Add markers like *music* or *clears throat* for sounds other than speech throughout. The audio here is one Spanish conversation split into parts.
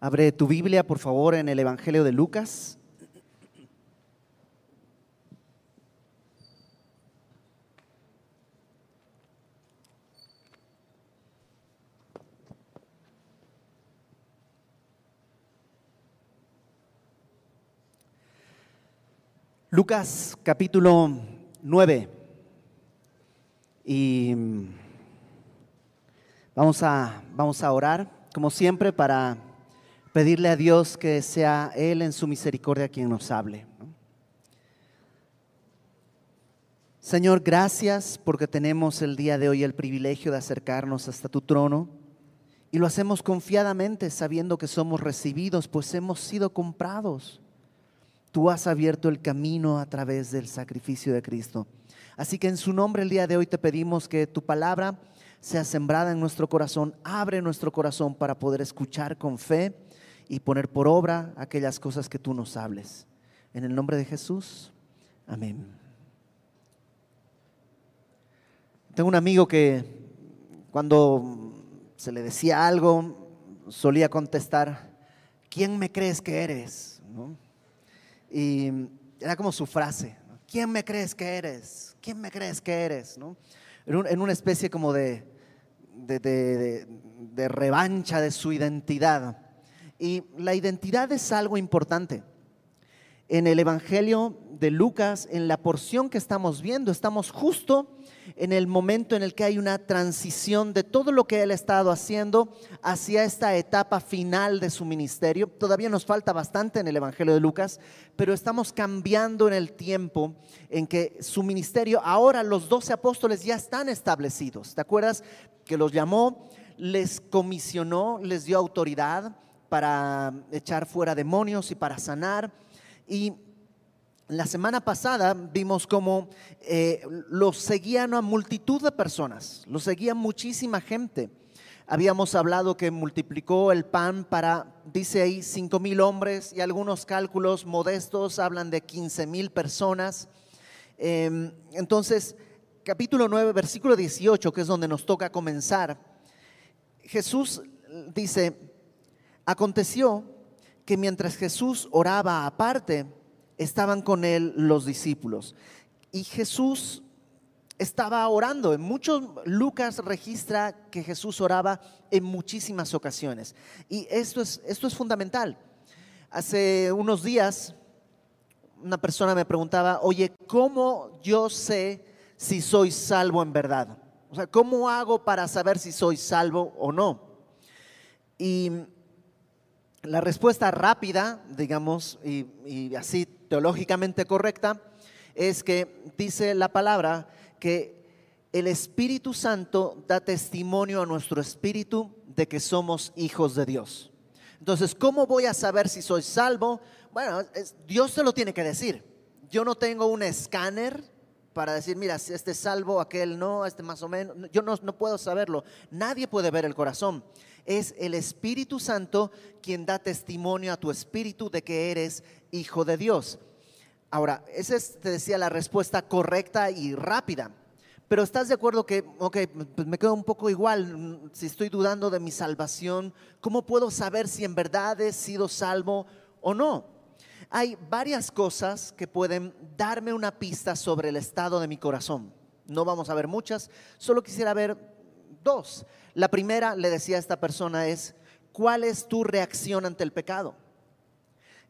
Abre tu Biblia, por favor, en el Evangelio de Lucas. Lucas capítulo 9. Y vamos a, vamos a orar, como siempre, para pedirle a Dios que sea Él en su misericordia quien nos hable. Señor, gracias porque tenemos el día de hoy el privilegio de acercarnos hasta tu trono y lo hacemos confiadamente sabiendo que somos recibidos, pues hemos sido comprados. Tú has abierto el camino a través del sacrificio de Cristo. Así que en su nombre el día de hoy te pedimos que tu palabra sea sembrada en nuestro corazón, abre nuestro corazón para poder escuchar con fe y poner por obra aquellas cosas que tú nos hables. En el nombre de Jesús, amén. Tengo un amigo que cuando se le decía algo, solía contestar, ¿quién me crees que eres? Y era como su frase, ¿quién me crees que eres? ¿Quién me crees que eres? En, una especie como de, de revancha de su identidad. Y la identidad es algo importante. En el Evangelio de Lucas, en la porción que estamos viendo, estamos justo en el momento en el que hay una transición de todo lo que él ha estado haciendo hacia esta etapa final de su ministerio. Todavía nos falta bastante en el Evangelio de Lucas, pero estamos cambiando en el tiempo en que su ministerio, ahora los doce apóstoles ya están establecidos. ¿Te acuerdas que los llamó, les comisionó, les dio autoridad? Para echar fuera demonios y para sanar. Y la semana pasada vimos cómo eh, los seguían a multitud de personas, los seguía muchísima gente. Habíamos hablado que multiplicó el pan para, dice ahí, cinco mil hombres y algunos cálculos modestos hablan de 15 mil personas. Em, entonces, capítulo 9, versículo 18, que es donde nos toca comenzar, Jesús dice, Aconteció que mientras Jesús oraba aparte, estaban con él los discípulos. Y Jesús estaba orando. En muchos, Lucas registra que Jesús oraba en muchísimas ocasiones. Y esto es, esto es fundamental. Hace unos días, una persona me preguntaba, oye, ¿cómo yo sé si soy salvo en verdad? O sea, ¿cómo hago para saber si soy salvo o no? Y la respuesta rápida, digamos, y, así teológicamente correcta, es que dice la palabra que el Espíritu Santo da testimonio a nuestro espíritu de que somos hijos de Dios. Entonces, ¿cómo voy a saber si soy salvo? Bueno, Dios se lo tiene que decir. Yo no tengo un escáner para decir, mira, este es salvo, aquel no, este más o menos. Yo no, no puedo saberlo. Nadie puede ver el corazón es el Espíritu Santo quien da testimonio a tu espíritu de que eres hijo de Dios. Ahora, esa es, te decía, la respuesta correcta y rápida. Pero estás de acuerdo que, ok, pues me quedo un poco igual, si estoy dudando de mi salvación, ¿cómo puedo saber si en verdad he sido salvo o no? Hay varias cosas que pueden darme una pista sobre el estado de mi corazón. No vamos a ver muchas, solo quisiera ver dos. La primera, le decía a esta persona, es, ¿cuál es tu reacción ante el pecado?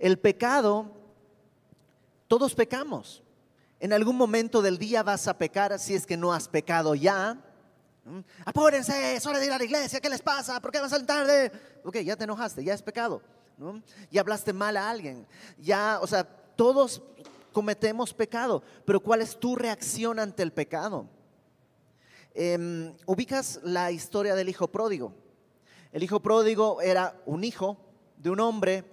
El pecado, todos pecamos. En algún momento del día vas a pecar si es que no has pecado ya. ¿Mm? Apúrense, es hora de ir a la iglesia, ¿qué les pasa? ¿Por qué vas a tarde? Ok, ya te enojaste, ya es pecado. ¿No? Ya hablaste mal a alguien. Ya, o sea, todos cometemos pecado, pero ¿cuál es tu reacción ante el pecado? Em, ubicas la historia del hijo pródigo. El hijo pródigo era un hijo de un hombre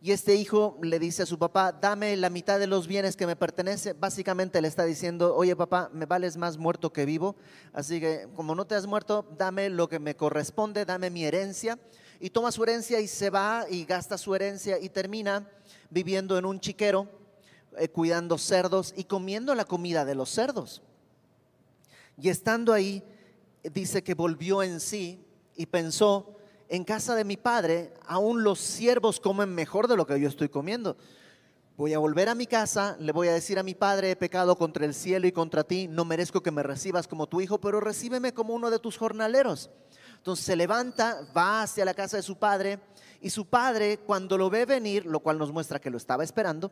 y este hijo le dice a su papá, dame la mitad de los bienes que me pertenece. Básicamente le está diciendo, oye papá, me vales más muerto que vivo, así que como no te has muerto, dame lo que me corresponde, dame mi herencia. Y toma su herencia y se va y gasta su herencia y termina viviendo en un chiquero, eh, cuidando cerdos y comiendo la comida de los cerdos. Y estando ahí, dice que volvió en sí y pensó, en casa de mi padre, aún los siervos comen mejor de lo que yo estoy comiendo. Voy a volver a mi casa, le voy a decir a mi padre, he pecado contra el cielo y contra ti, no merezco que me recibas como tu hijo, pero recíbeme como uno de tus jornaleros. Entonces se levanta, va hacia la casa de su padre y su padre cuando lo ve venir, lo cual nos muestra que lo estaba esperando,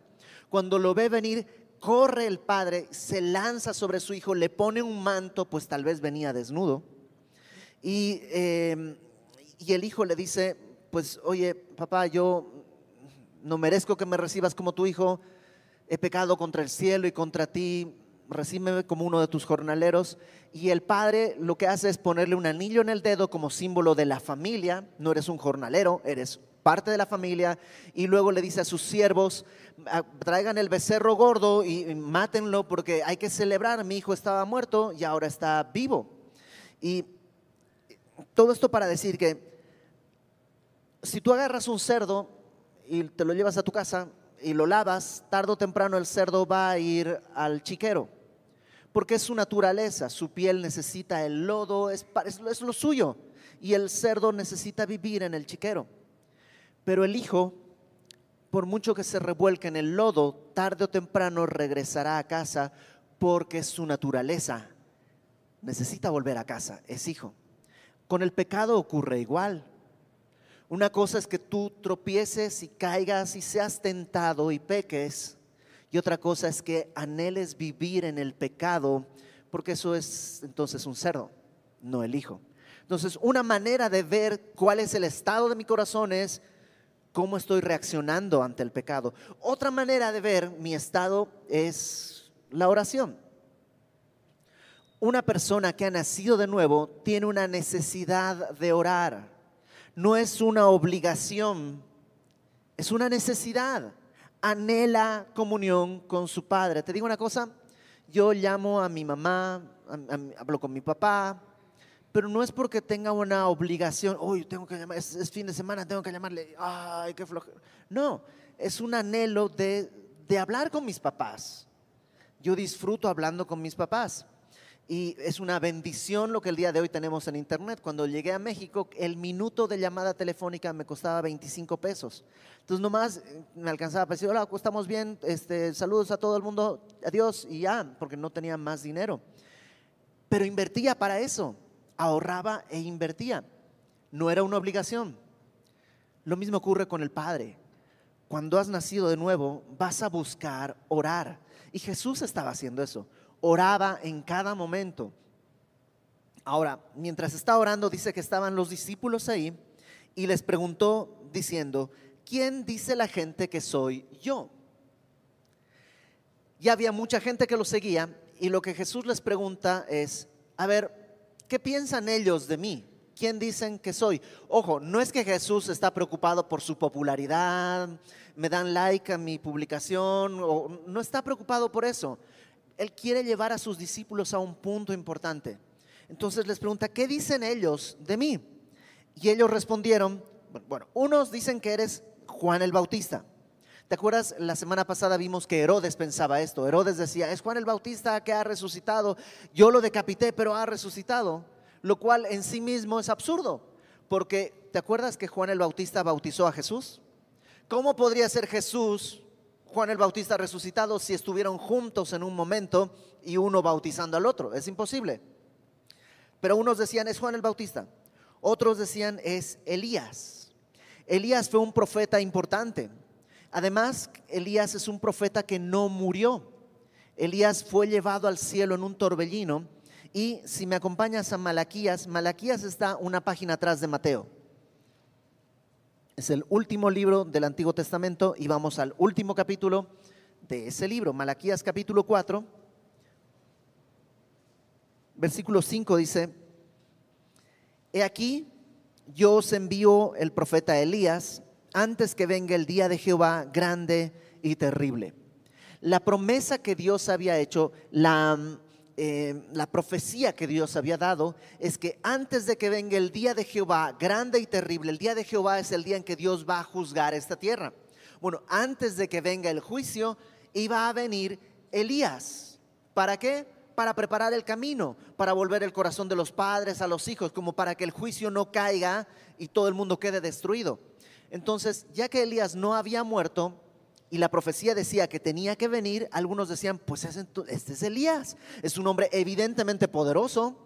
cuando lo ve venir, corre el padre, se lanza sobre su hijo, le pone un manto, pues tal vez venía desnudo. Y, em, y el hijo le dice, pues oye, papá, yo no merezco que me recibas como tu hijo, he pecado contra el cielo y contra ti, recíbeme como uno de tus jornaleros. Y el padre lo que hace es ponerle un anillo en el dedo como símbolo de la familia. No eres un jornalero, eres parte de la familia. Y luego le dice a sus siervos, ah, traigan el becerro gordo y mátenlo porque hay que celebrar. Mi hijo estaba muerto y ahora está vivo. Y todo esto para decir que si tú agarras un cerdo y te lo llevas a tu casa y lo lavas, tarde o temprano el cerdo va a ir al chiquero porque es su naturaleza, su piel necesita el lodo, es, es, lo suyo, y el cerdo necesita vivir en el chiquero. Pero el hijo, por mucho que se revuelque en el lodo, tarde o temprano regresará a casa porque es su naturaleza. Necesita volver a casa, es hijo. Con el pecado ocurre igual. Una cosa es que tú tropieces y caigas y seas tentado y peques, y otra cosa es que anheles vivir en el pecado, porque eso es entonces un cerdo, no el hijo. Entonces, una manera de ver cuál es el estado de mi corazón es cómo estoy reaccionando ante el pecado. Otra manera de ver mi estado es la oración. Una persona que ha nacido de nuevo tiene una necesidad de orar. No es una obligación, es una necesidad anhela comunión con su padre. Te digo una cosa, yo llamo a mi mamá, hablo con mi papá, pero no es porque tenga una obligación, hoy tengo que llamar, es, fin de semana, tengo que llamarle, ay, qué flojera. No, es un anhelo de, de hablar con mis papás. Yo disfruto hablando con mis papás. Y es una bendición lo que el día de hoy tenemos en Internet. Cuando llegué a México, el minuto de llamada telefónica me costaba 25 pesos. Entonces nomás eh, me alcanzaba para decir, hola, estamos bien, este, saludos a todo el mundo, adiós, y ya, porque no tenía más dinero. Pero invertía para eso, ahorraba e invertía. No era una obligación. Lo mismo ocurre con el Padre. Cuando has nacido de nuevo, vas a buscar orar. Y Jesús estaba haciendo eso oraba en cada momento. Ahora, mientras estaba orando, dice que estaban los discípulos ahí y les preguntó diciendo, ¿quién dice la gente que soy yo? Ya había mucha gente que lo seguía y lo que Jesús les pregunta es, a ver, ¿qué piensan ellos de mí? ¿Quién dicen que soy? Ojo, no es que Jesús está preocupado por su popularidad, me dan like a mi publicación, o no está preocupado por eso. Él quiere llevar a sus discípulos a un punto importante. Entonces les pregunta, ¿qué dicen ellos de mí? Y ellos respondieron, bueno, unos dicen que eres Juan el Bautista. ¿Te acuerdas? La semana pasada vimos que Herodes pensaba esto. Herodes decía, es Juan el Bautista que ha resucitado. Yo lo decapité, pero ha resucitado. Lo cual en sí mismo es absurdo. Porque, ¿te acuerdas que Juan el Bautista bautizó a Jesús? ¿Cómo podría ser Jesús Juan el Bautista resucitado si estuvieron juntos en un momento y uno bautizando al otro. Es imposible. Pero unos decían es Juan el Bautista, otros decían es Elías. Elías fue un profeta importante. Además, Elías es un profeta que no murió. Elías fue llevado al cielo en un torbellino. Y si me acompañas a Malaquías, Malaquías está una página atrás de Mateo. Es el último libro del Antiguo Testamento y vamos al último capítulo de ese libro, Malaquías capítulo 4, versículo 5 dice, He aquí, yo os envío el profeta Elías antes que venga el día de Jehová grande y terrible. La promesa que Dios había hecho, la eh, la profecía que Dios había dado es que antes de que venga el día de Jehová, grande y terrible, el día de Jehová es el día en que Dios va a juzgar esta tierra. Bueno, antes de que venga el juicio, iba a venir Elías. ¿Para qué? para preparar el camino, para volver el corazón de los padres a los hijos, como para que el juicio no caiga y todo el mundo quede destruido. Entonces, ya que Elías no había muerto y la profecía decía que tenía que venir, algunos decían, pues este es Elías, es un hombre evidentemente poderoso,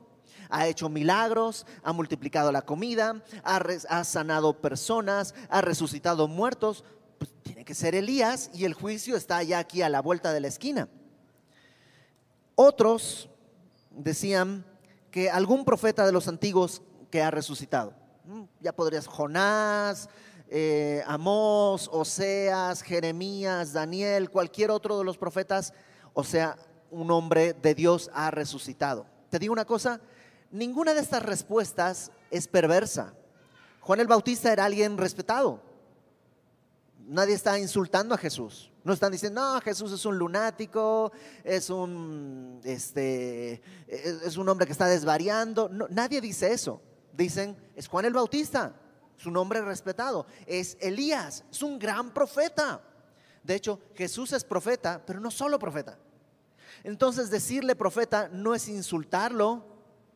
ha hecho milagros, ha multiplicado la comida, ha, sanado personas, ha resucitado muertos, pues tiene que ser Elías y el juicio está ya aquí a la vuelta de la esquina. Otros decían que algún profeta de los antiguos que ha resucitado. Ya podrías Jonás, eh, Amós, Oseas, Jeremías, Daniel, cualquier otro de los profetas, o sea, un hombre de Dios ha resucitado. Te digo una cosa, ninguna de estas respuestas es perversa. Juan el Bautista era alguien respetado. Nadie está insultando a Jesús. No están diciendo, no, Jesús es un lunático, es un, este, es un hombre que está desvariando. nadie dice eso. Dicen, es Juan el Bautista su nombre respetado. Es Elías, es un gran profeta. De hecho, Jesús es profeta, pero no solo profeta. Entonces decirle profeta no es insultarlo,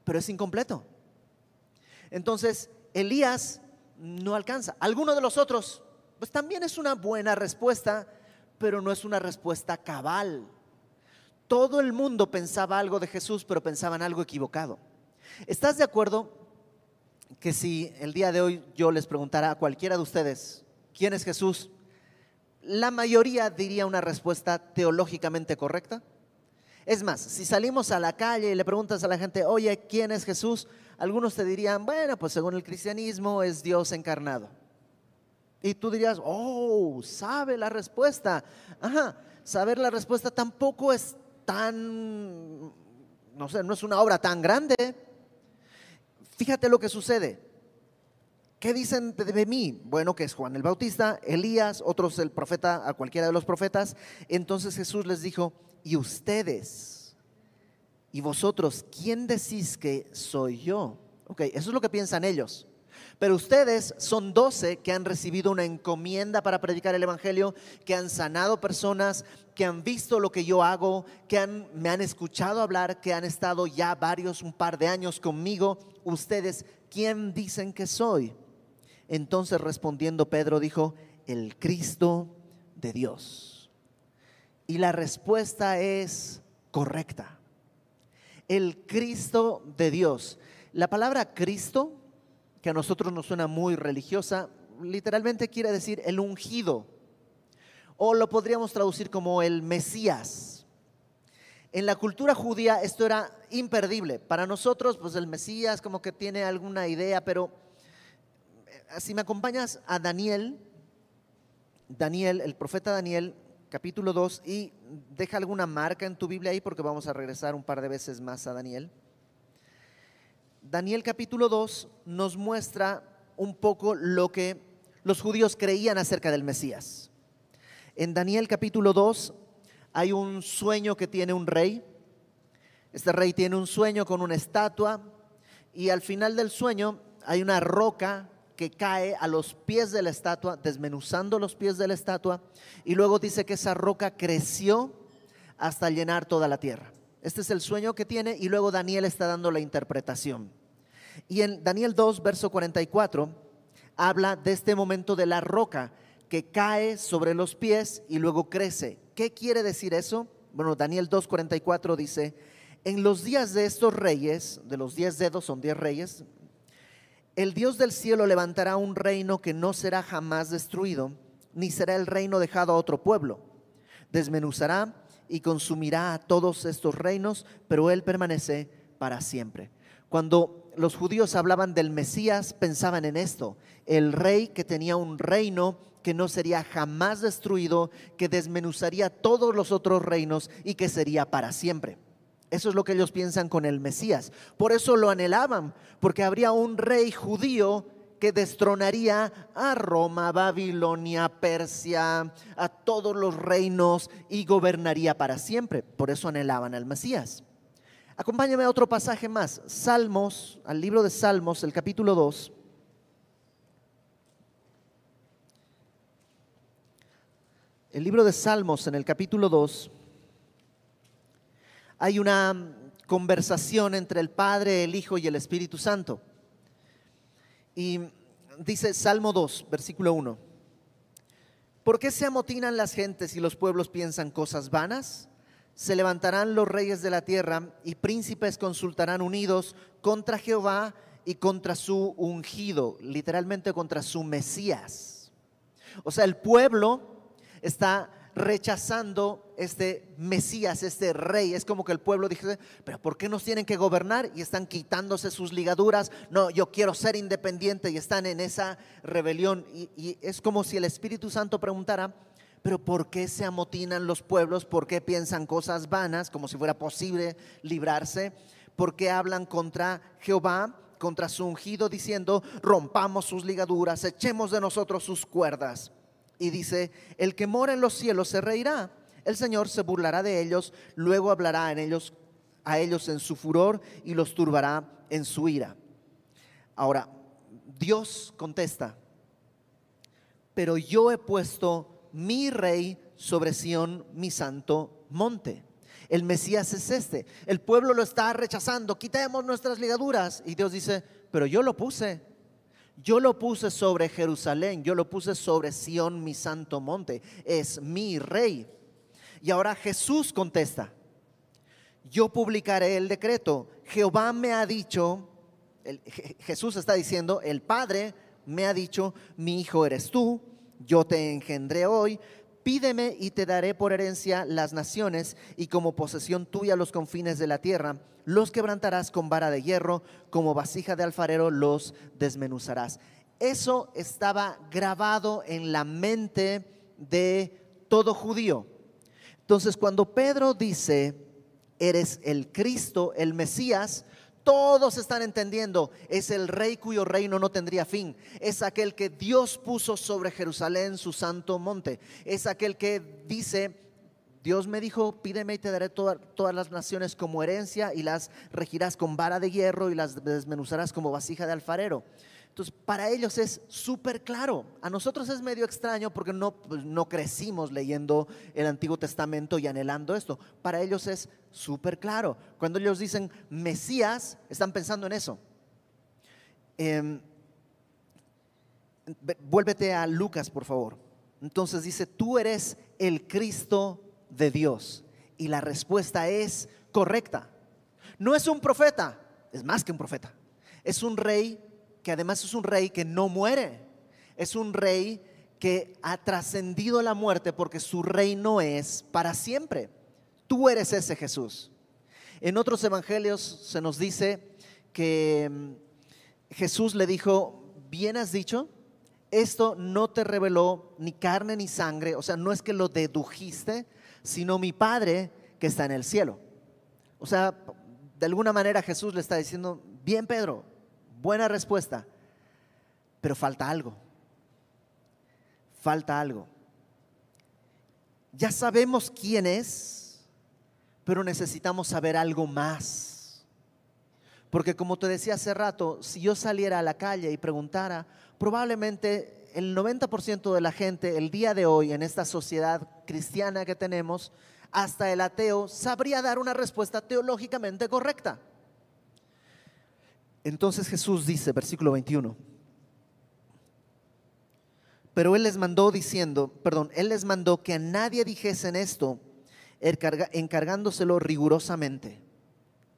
pero es incompleto. Entonces, Elías no alcanza. Alguno de los otros, pues también es una buena respuesta, pero no es una respuesta cabal. Todo el mundo pensaba algo de Jesús, pero pensaban algo equivocado. ¿Estás de acuerdo que si el día de hoy yo les preguntara a cualquiera de ustedes, ¿quién es Jesús? La mayoría diría una respuesta teológicamente correcta. Es más, si salimos a la calle y le preguntas a la gente, oye, ¿quién es Jesús? Algunos te dirían, bueno, pues según el cristianismo es Dios encarnado. Y tú dirías, oh, sabe la respuesta. Ajá, saber la respuesta tampoco es tan, no sé, no es una obra tan grande. Fíjate lo que sucede. ¿Qué dicen de mí? Bueno, que es Juan el Bautista, Elías, otros el profeta, a cualquiera de los profetas. Entonces Jesús les dijo, ¿y ustedes? ¿Y vosotros? ¿Quién decís que soy yo? Ok, eso es lo que piensan ellos. Pero ustedes son doce que han recibido una encomienda para predicar el Evangelio, que han sanado personas, que han visto lo que yo hago, que me han escuchado hablar, que han estado ya varios, un par de años conmigo. Ustedes, ¿quién dicen que soy? Entonces respondiendo Pedro dijo, el Cristo de Dios. Y la respuesta es correcta. El Cristo de Dios. La palabra Cristo que a nosotros nos suena muy religiosa, literalmente quiere decir el ungido, o lo podríamos traducir como el Mesías. En la cultura judía esto era imperdible. Para nosotros, pues el Mesías como que tiene alguna idea, pero eh, si me acompañas a Daniel, Daniel, el profeta Daniel, capítulo 2, y deja alguna marca en tu Biblia ahí porque vamos a regresar un par de veces más a Daniel. Daniel capítulo 2 nos muestra un poco lo que los judíos creían acerca del Mesías. En Daniel capítulo 2 hay un sueño que tiene un rey. Este rey tiene un sueño con una estatua y al final del sueño hay una roca que cae a los pies de la estatua, desmenuzando los pies de la estatua, y luego dice que esa roca creció hasta llenar toda la tierra. Este es el sueño que tiene y luego Daniel está dando la interpretación. Y en Daniel 2, verso 44, habla de este momento de la roca que cae sobre los pies y luego crece. ¿Qué quiere decir eso? Bueno, Daniel 2, 44 dice, en los días de estos reyes, de los diez dedos son diez reyes, el Dios del cielo levantará un reino que no será jamás destruido, ni será el reino dejado a otro pueblo. Desmenuzará y consumirá a todos estos reinos, pero Él permanece para siempre. Cuando los judíos hablaban del Mesías, pensaban en esto, el rey que tenía un reino que no sería jamás destruido, que desmenuzaría todos los otros reinos y que sería para siempre. Eso es lo que ellos piensan con el Mesías. Por eso lo anhelaban, porque habría un rey judío que destronaría a Roma, Babilonia, Persia, a todos los reinos y gobernaría para siempre. Por eso anhelaban al Mesías. Acompáñame a otro pasaje más, Salmos, al libro de Salmos, el capítulo 2. El libro de Salmos en el capítulo 2 hay una conversación entre el Padre, el Hijo y el Espíritu Santo. Y dice Salmo 2, versículo 1. ¿Por qué se amotinan las gentes y los pueblos piensan cosas vanas? Se levantarán los reyes de la tierra y príncipes consultarán unidos contra Jehová y contra su ungido, literalmente contra su Mesías. O sea, el pueblo está rechazando este Mesías, este rey. Es como que el pueblo dice, pero ¿por qué nos tienen que gobernar? Y están quitándose sus ligaduras. No, yo quiero ser independiente y están en esa rebelión. Y, es como si el Espíritu Santo preguntara, pero ¿por qué se amotinan los pueblos? ¿Por qué piensan cosas vanas, como si fuera posible librarse? ¿Por qué hablan contra Jehová? contra su ungido diciendo, rompamos sus ligaduras, echemos de nosotros sus cuerdas. Y dice, el que mora en los cielos se reirá. El Señor se burlará de ellos, luego hablará en ellos, a ellos en su furor y los turbará en su ira. Ahora, Dios contesta, pero yo he puesto mi rey sobre Sión, mi santo monte. El Mesías es este. El pueblo lo está rechazando. Quitemos nuestras ligaduras. Y Dios dice, pero yo lo puse. Yo lo puse sobre Jerusalén, yo lo puse sobre Sión, mi santo monte. Es mi rey. Y ahora Jesús contesta, yo publicaré el decreto. Jehová me ha dicho, Jesús está diciendo, el Padre me ha dicho, mi hijo eres tú, yo te engendré hoy, pídeme y te daré por herencia las naciones y como posesión tuya los confines de la tierra los quebrantarás con vara de hierro, como vasija de alfarero los desmenuzarás. Eso estaba grabado en la mente de todo judío. Entonces, cuando Pedro dice, eres el Cristo, el Mesías, todos están entendiendo, es el rey cuyo reino no tendría fin. Es aquel que Dios puso sobre Jerusalén, su santo monte. Es aquel que dice, Dios me dijo, pídeme y te daré todas las naciones como herencia y las regirás con vara de hierro y las desmenuzarás como vasija de alfarero. Entonces, para ellos es súper claro. A nosotros es medio extraño porque no, pues, no crecimos leyendo el Antiguo Testamento y anhelando esto. Para ellos es súper claro. Cuando ellos dicen Mesías, están pensando en eso. Em, vuélvete a Lucas, por favor. Entonces dice, tú eres el Cristo de Dios? Y la respuesta es correcta. No es un profeta, es más que un profeta. Es un rey que además es un rey que no muere. Es un rey que ha trascendido la muerte porque su reino es para siempre. Tú eres ese Jesús. En otros evangelios se nos dice que mm, Jesús le dijo, bien has dicho, esto no te reveló ni carne ni sangre, o sea, no es que lo dedujiste, sino mi Padre que está en el cielo. O sea, de alguna manera Jesús le está diciendo, bien Pedro, buena respuesta, pero falta algo. Falta algo. Ya sabemos quién es, pero necesitamos saber algo más. Porque como te decía hace rato, si yo saliera a la calle y preguntara, probablemente el 90% de la gente el día de hoy en esta sociedad cristiana que tenemos, hasta el ateo, sabría dar una respuesta teológicamente correcta. Entonces Jesús dice, versículo 21, pero Él les mandó diciendo, perdón, Él les mandó que a nadie dijesen esto, encargándoselo rigurosamente.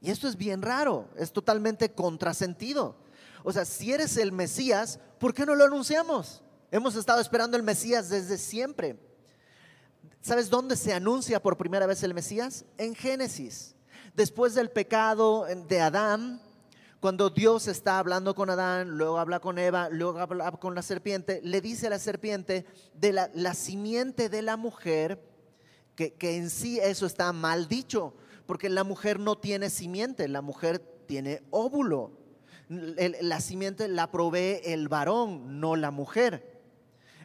Y esto es bien raro, es totalmente contrasentido. O sea, si eres el Mesías, ¿por qué no lo anunciamos? Hemos estado esperando el Mesías desde siempre. ¿Sabes dónde se anuncia por primera vez el Mesías? En Génesis. Después del pecado de Adán, cuando Dios está hablando con Adán, luego habla con Eva, luego habla con la serpiente, le dice a la serpiente de la, simiente de la mujer, que, que en sí eso está mal dicho, porque la mujer no tiene simiente, la mujer tiene óvulo. La simiente la provee el varón, no la mujer.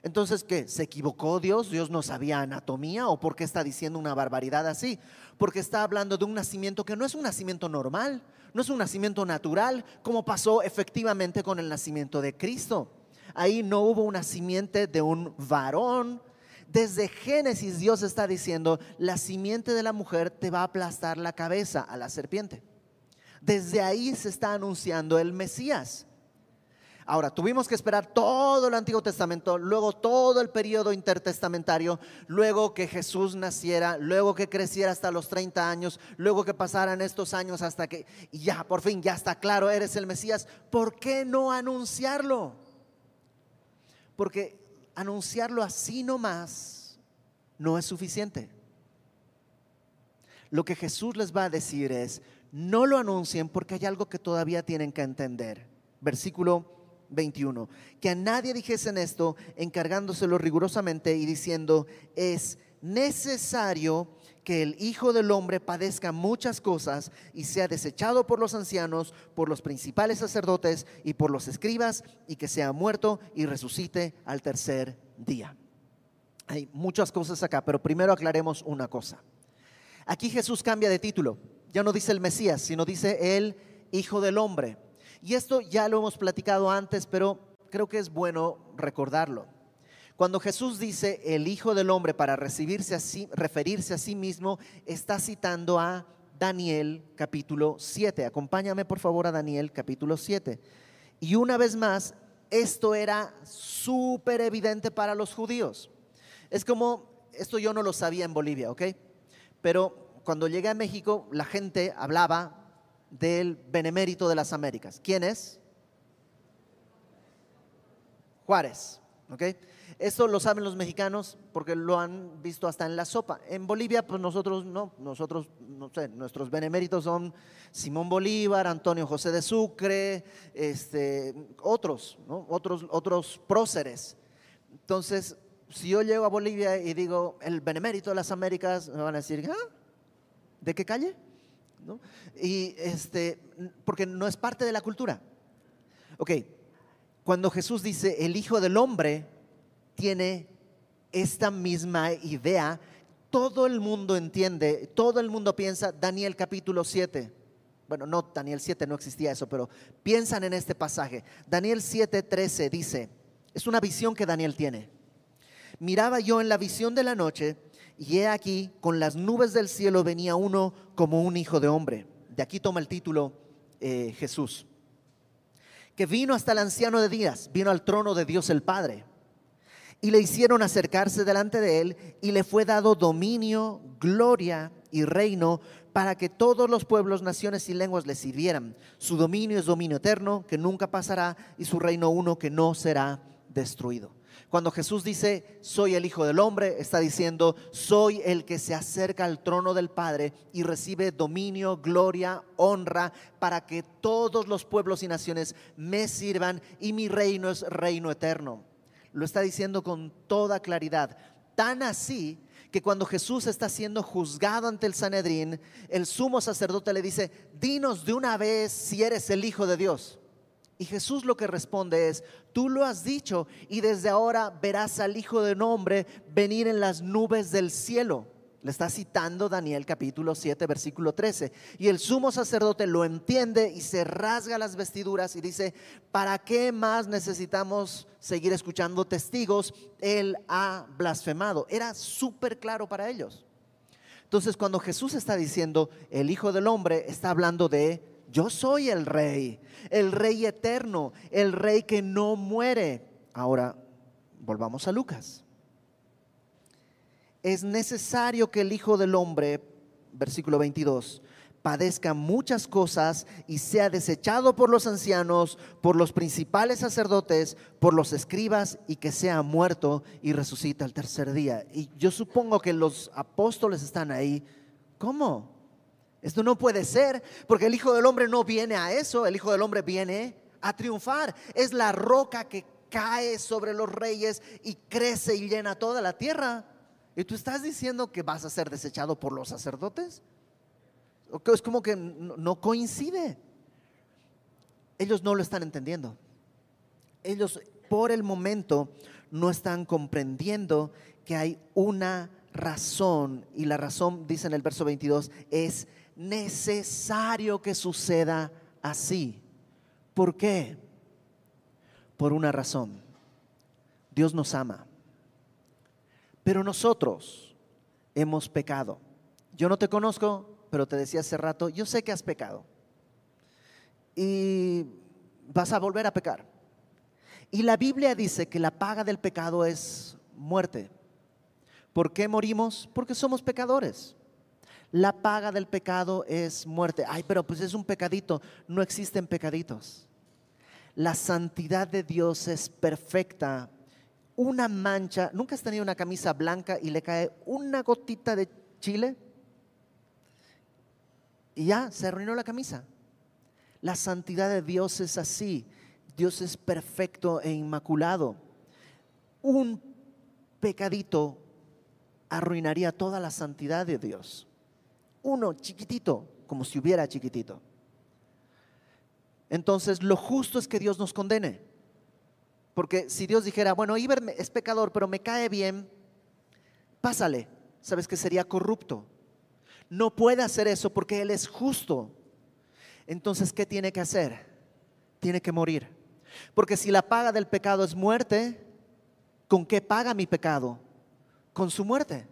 Entonces, ¿qué? ¿Se equivocó Dios? ¿Dios no sabía anatomía? ¿O por qué está diciendo una barbaridad así? Porque está hablando de un nacimiento que no es un nacimiento normal, no es un nacimiento natural, como pasó efectivamente con el nacimiento de Cristo. Ahí no hubo un nacimiento de un varón. Desde Génesis Dios está diciendo, la simiente de la mujer te va a aplastar la cabeza a la serpiente. Desde ahí se está anunciando el Mesías. Ahora, tuvimos que esperar todo el Antiguo Testamento, luego todo el periodo intertestamentario, luego que Jesús naciera, luego que creciera hasta los 30 años, luego que pasaran estos años hasta que ya, por fin, ya está claro, eres el Mesías. ¿Por qué no anunciarlo? Porque anunciarlo así nomás no es suficiente. Lo que Jesús les va a decir es, no lo anuncien porque hay algo que todavía tienen que entender. Versículo 21. Que a nadie dijesen esto, encargándoselo rigurosamente y diciendo, es necesario que el Hijo del Hombre padezca muchas cosas y sea desechado por los ancianos, por los principales sacerdotes y por los escribas, y que sea muerto y resucite al tercer día. Hay muchas cosas acá, pero primero aclaremos una cosa. Aquí Jesús cambia de título. Ya no dice el Mesías, sino dice el Hijo del Hombre. Y esto ya lo hemos platicado antes, pero creo que es bueno recordarlo. Cuando Jesús dice el Hijo del Hombre para recibirse así, referirse a sí mismo, está citando a Daniel capítulo 7. Acompáñame por favor a Daniel capítulo 7. Y una vez más, esto era súper evidente para los judíos. Es como, esto yo no lo sabía en Bolivia, ¿ok? Pero cuando llegué a México, la gente hablaba del benemérito de las Américas. ¿Quién es? Juárez. ¿ok? Eso lo saben los mexicanos porque lo han visto hasta en la sopa. En Bolivia, pues nosotros no, nosotros, no sé, nuestros beneméritos son Simón Bolívar, Antonio José de Sucre, este, otros, ¿no? otros, otros próceres. Entonces, si yo llego a Bolivia y digo el benemérito de las Américas, me van a decir, ¿Ah? ¿de qué calle? Y este, porque no es parte de la cultura. Ok, cuando Jesús dice el Hijo del Hombre tiene esta misma idea, todo el mundo entiende, todo el mundo piensa Daniel capítulo 7. Bueno, no, Daniel 7 no existía eso, pero piensan en este pasaje. Daniel 7, 13 dice, es una visión que Daniel tiene. Miraba yo en la visión de la noche y he aquí, con las nubes del cielo venía uno como un hijo de hombre. De aquí toma el título eh, Jesús. Que vino hasta el anciano de días, vino al trono de Dios el Padre. Y le hicieron acercarse delante de él y le fue dado dominio, gloria y reino para que todos los pueblos, naciones y lenguas le sirvieran. Su dominio es dominio eterno que nunca pasará y su reino uno que no será destruido. Cuando Jesús dice, soy el Hijo del Hombre, está diciendo, soy el que se acerca al trono del Padre y recibe dominio, gloria, honra, para que todos los pueblos y naciones me sirvan y mi reino es reino eterno. Lo está diciendo con toda claridad. Tan así que cuando Jesús está siendo juzgado ante el Sanedrín, el sumo sacerdote le dice, dinos de una vez si eres el Hijo de Dios. Y Jesús lo que responde es, tú lo has dicho y desde ahora verás al Hijo de Hombre venir en las nubes del cielo. Le está citando Daniel capítulo 7, versículo 13. Y el sumo sacerdote lo entiende y se rasga las vestiduras y dice, ¿para qué más necesitamos seguir escuchando testigos? Él ha blasfemado. Era súper claro para ellos. Entonces cuando Jesús está diciendo, el Hijo del Hombre, está hablando de yo soy el rey, el rey eterno, el rey que no muere. Ahora, volvamos a Lucas. Es necesario que el Hijo del Hombre, versículo 22, padezca muchas cosas y sea desechado por los ancianos, por los principales sacerdotes, por los escribas y que sea muerto y resucita al tercer día. Y yo supongo que los apóstoles están ahí. ¿Cómo? Esto no puede ser, porque el Hijo del Hombre no viene a eso, el Hijo del Hombre viene a triunfar. Es la roca que cae sobre los reyes y crece y llena toda la tierra. ¿Y tú estás diciendo que vas a ser desechado por los sacerdotes? Es como que no coincide. Ellos no lo están entendiendo. Ellos por el momento no están comprendiendo que hay una razón, y la razón, dice en el verso 22, es necesario que suceda así. ¿Por qué? Por una razón. Dios nos ama. Pero nosotros hemos pecado. Yo no te conozco, pero te decía hace rato, yo sé que has pecado. y vas a volver a pecar. Y la Biblia dice que la paga del pecado es muerte. ¿Por qué morimos? Porque somos pecadores. La paga del pecado es muerte. Ay, pero pues es un pecadito. No existen pecaditos. La santidad de Dios es perfecta. Una mancha, ¿nunca has tenido una camisa blanca y le cae una gotita de chile? Y ya se arruinó la camisa. La santidad de Dios es así. Dios es perfecto e inmaculado. Un pecadito arruinaría toda la santidad de Dios. Uno chiquitito, como si hubiera chiquitito. Entonces, lo justo es que Dios nos condene. Porque si Dios dijera, bueno, Iber es pecador, pero me cae bien, pásale. ¿Sabes que sería corrupto? No puede hacer eso porque Él es justo. Entonces, ¿qué tiene que hacer? Tiene que morir. Porque si la paga del pecado es muerte, ¿con qué paga mi pecado? Con su muerte.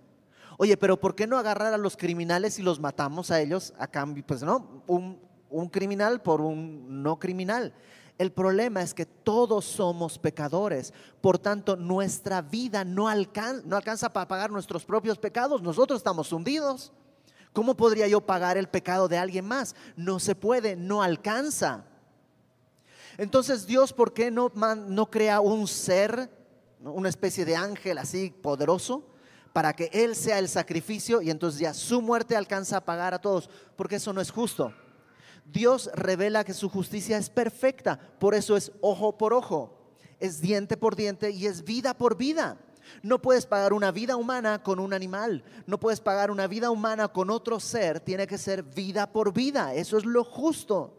Oye, pero ¿por qué no agarrar a los criminales y los matamos a ellos a cambio? Pues no, un, criminal por un no criminal. El problema es que todos somos pecadores, por tanto nuestra vida no, alcanza, no alcanza para pagar nuestros propios pecados, nosotros estamos hundidos. ¿Cómo podría yo pagar el pecado de alguien más? No se puede, no alcanza. Entonces Dios, ¿por qué no, no crea un ser, una especie de ángel así poderoso? Para que Él sea el sacrificio y entonces ya su muerte alcanza a pagar a todos, porque eso no es justo. Dios revela que su justicia es perfecta, por eso es ojo por ojo, es diente por diente y es vida por vida. No puedes pagar una vida humana con un animal, no puedes pagar una vida humana con otro ser, tiene que ser vida por vida, eso es lo justo.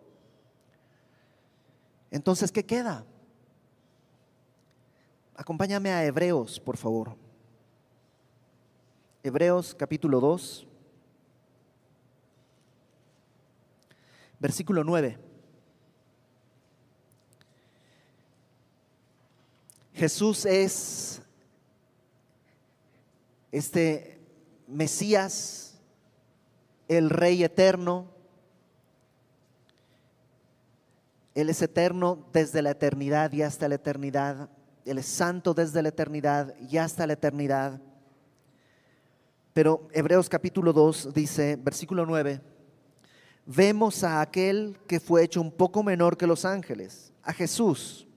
Entonces, ¿qué queda? Acompáñame a Hebreos, por favor. Hebreos capítulo 2, versículo 9. Jesús es este Mesías, el Rey eterno. Él es eterno desde la eternidad y hasta la eternidad. Él es santo desde la eternidad y hasta la eternidad. Pero Hebreos capítulo 2 dice, versículo 9, vemos a aquel que fue hecho un poco menor que los ángeles, a Jesús.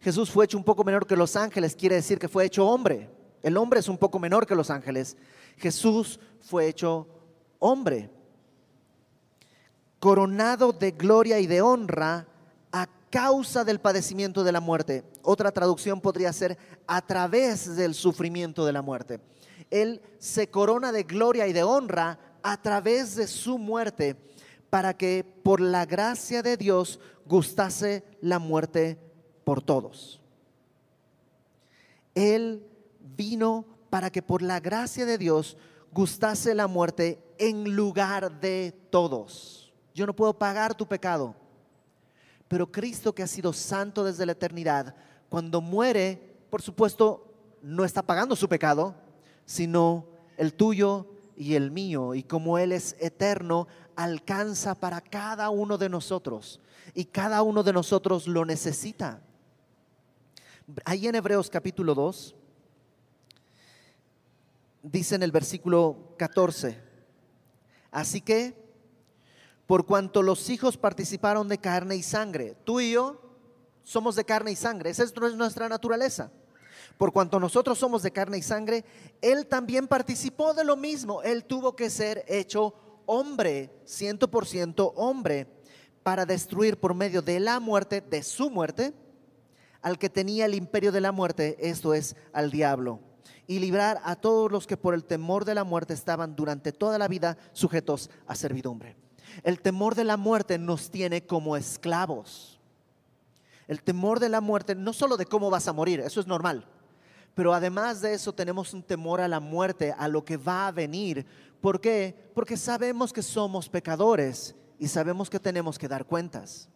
Jesús fue hecho un poco menor que los ángeles, quiere decir que fue hecho hombre. El hombre es un poco menor que los ángeles. Jesús fue hecho hombre, coronado de gloria y de honra a causa del padecimiento de la muerte. Otra traducción podría ser a través del sufrimiento de la muerte. Él se corona de gloria y de honra a través de su muerte para que por la gracia de Dios gustase la muerte por todos. Él vino para que por la gracia de Dios gustase la muerte en lugar de todos. Yo no puedo pagar tu pecado, pero Cristo que ha sido santo desde la eternidad, cuando muere, por supuesto, no está pagando su pecado, sino el tuyo y el mío. Y como Él es eterno, alcanza para cada uno de nosotros. Y cada uno de nosotros lo necesita. Ahí en Hebreos capítulo 2, dice en el versículo 14, así que por cuanto los hijos participaron de carne y sangre, tú y yo somos de carne y sangre, esa es nuestra naturaleza. Por cuanto nosotros somos de carne y sangre, Él también participó de lo mismo. Él tuvo que ser hecho hombre, ciento por ciento hombre, para destruir por medio de la muerte, de su muerte, al que tenía el imperio de la muerte, esto es, al diablo y librar a todos los que por el temor de la muerte estaban durante toda la vida sujetos a servidumbre. El temor de la muerte nos tiene como esclavos. El temor de la muerte, no solo de cómo vas a morir, eso es normal, pero además de eso tenemos un temor a la muerte, a lo que va a venir. ¿Por qué? Porque sabemos que somos pecadores y sabemos que tenemos que dar cuentas.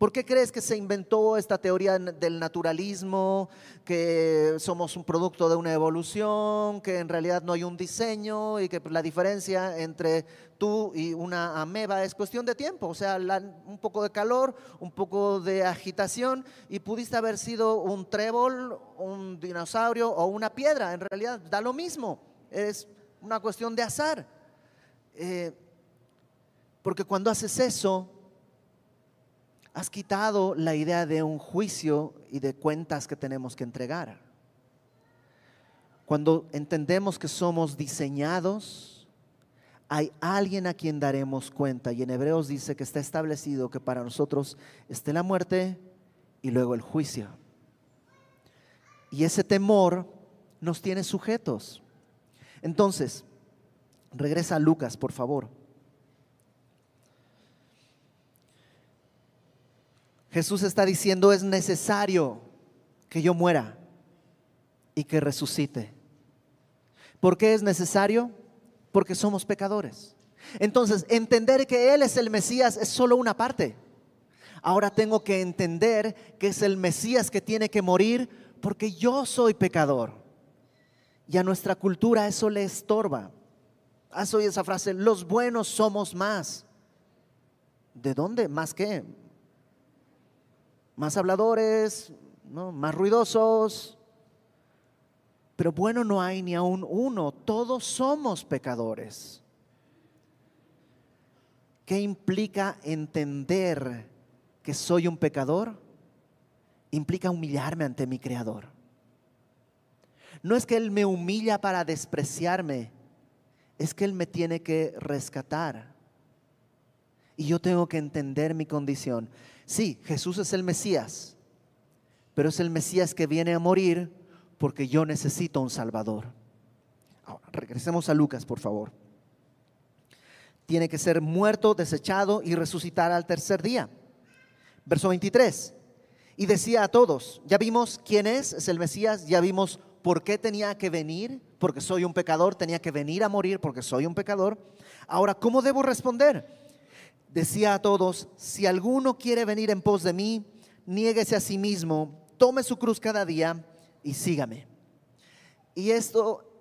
¿Por qué crees que se inventó esta teoría del naturalismo, que somos un producto de una evolución, que en realidad no hay un diseño y que la diferencia entre tú y una ameba es cuestión de tiempo? O sea, un poco de calor, un poco de agitación y pudiste haber sido un trébol, un dinosaurio o una piedra. En realidad da lo mismo, es una cuestión de azar. Eh, porque cuando haces eso, has quitado la idea de un juicio y de cuentas que tenemos que entregar. Cuando entendemos que somos diseñados, hay alguien a quien daremos cuenta. Y en Hebreos dice que está establecido que para nosotros esté la muerte y luego el juicio. Y ese temor nos tiene sujetos. Entonces, regresa a Lucas, por favor. Jesús está diciendo, es necesario que yo muera y que resucite. ¿Por qué es necesario? Porque somos pecadores. Entonces, entender que Él es el Mesías es solo una parte. Ahora tengo que entender que es el Mesías que tiene que morir porque yo soy pecador. Y a nuestra cultura eso le estorba. ¿Has oído esa frase? Los buenos somos más. ¿De dónde? ¿Más qué? Más habladores, más ruidosos. Pero bueno, no hay ni aún uno, todos somos pecadores. ¿Qué implica entender que soy un pecador? Implica humillarme ante mi Creador. No es que Él me humilla para despreciarme, es que Él me tiene que rescatar. Y yo tengo que entender mi condición. Sí, Jesús es el Mesías, pero es el Mesías que viene a morir porque yo necesito un Salvador. Ahora, regresemos a Lucas, por favor. Tiene que ser muerto, desechado y resucitar al tercer día. Verso 23. Y decía a todos, ya vimos quién es, es el Mesías, ya vimos por qué tenía que venir, porque soy un pecador, tenía que venir a morir porque soy un pecador. Ahora, ¿cómo debo responder? Decía a todos, si alguno quiere venir en pos de mí, niéguese a sí mismo, tome su cruz cada día y sígame. Y esto,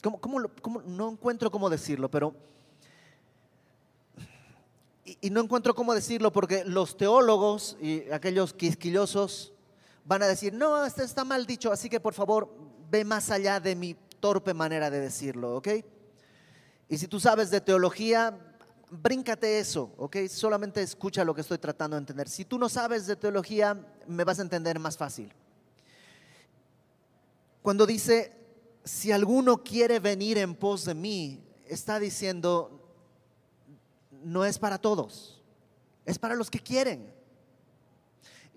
*clears throat* ¿cómo, no encuentro cómo decirlo, pero... Y, no encuentro cómo decirlo porque los teólogos y aquellos quisquillosos van a decir, no, este está mal dicho, así que por favor ve más allá de mi torpe manera de decirlo, ¿ok? Y si tú sabes de teología, bríncate eso, ¿ok? Solamente escucha lo que estoy tratando de entender. Si tú no sabes de teología, me vas a entender más fácil. Cuando dice, si alguno quiere venir en pos de mí, está diciendo, no es para todos, es para los que quieren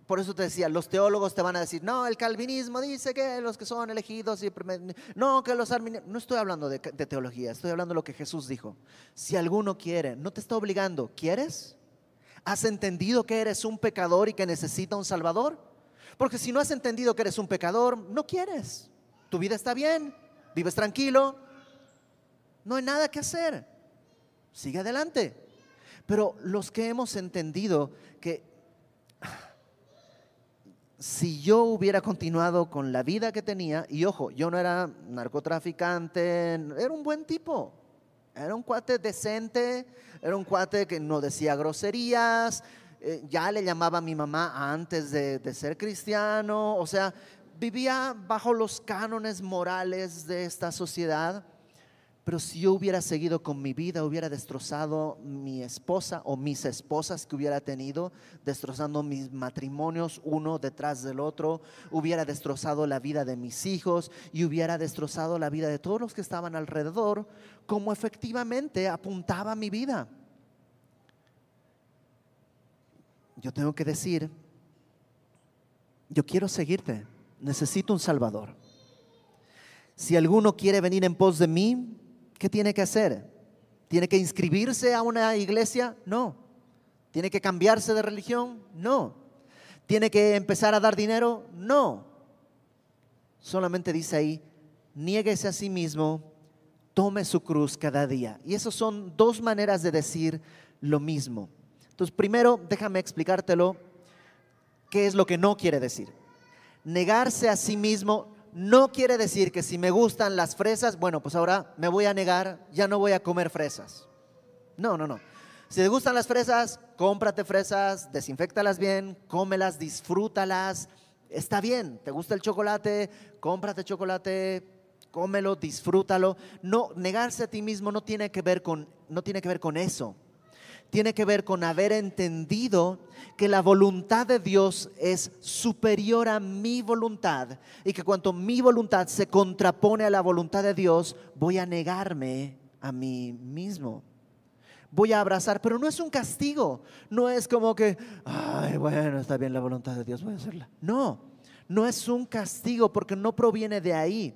por eso te decía, los teólogos te van a decir, no, el calvinismo dice que los que son elegidos, y, no, que los no estoy hablando de, de, teología, estoy hablando de lo que Jesús dijo. Si alguno quiere, no te está obligando, ¿quieres? ¿Has entendido que eres un pecador y que necesita un salvador? Porque si no has entendido que eres un pecador, no quieres. Tu vida está bien, vives tranquilo, no hay nada que hacer. Sigue adelante. Pero los que hemos entendido que si yo hubiera continuado con la vida que tenía, y ojo, yo no era narcotraficante, era un buen tipo, era un cuate decente, era un cuate que no decía groserías, eh, ya le llamaba a mi mamá antes de, de ser cristiano, o sea, vivía bajo los cánones morales de esta sociedad pero si yo hubiera seguido con mi vida, hubiera destrozado mi esposa o mis esposas que hubiera tenido, destrozando mis matrimonios uno detrás del otro, hubiera destrozado la vida de mis hijos y hubiera destrozado la vida de todos los que estaban alrededor, como efectivamente apuntaba mi vida. Yo tengo que decir, yo quiero seguirte, necesito un Salvador. Si alguno quiere venir en pos de mí, ¿qué tiene que hacer? ¿Tiene que inscribirse a una iglesia? No. ¿Tiene que cambiarse de religión? No. ¿Tiene que empezar a dar dinero? No. Solamente dice ahí, niéguese a sí mismo, tome su cruz cada día. Y esas son dos maneras de decir lo mismo. Entonces, primero, déjame explicártelo. ¿Qué es lo que no quiere decir? Negarse a sí mismo no quiere decir que si me gustan las fresas, bueno, pues ahora me voy a negar, ya no voy a comer fresas. No, no, no. Si te gustan las fresas, cómprate fresas, desinfectalas bien, cómelas, disfrútalas. Está bien, te gusta el chocolate, cómprate chocolate, cómelo, disfrútalo. No, negarse a ti mismo no tiene que ver con, no tiene que ver con eso tiene que ver con haber entendido que la voluntad de Dios es superior a mi voluntad y que cuando mi voluntad se contrapone a la voluntad de Dios, voy a negarme a mí mismo. Voy a abrazar, pero no es un castigo, no es como que, ay, bueno, está bien la voluntad de Dios, voy a hacerla. No, no es un castigo porque no proviene de ahí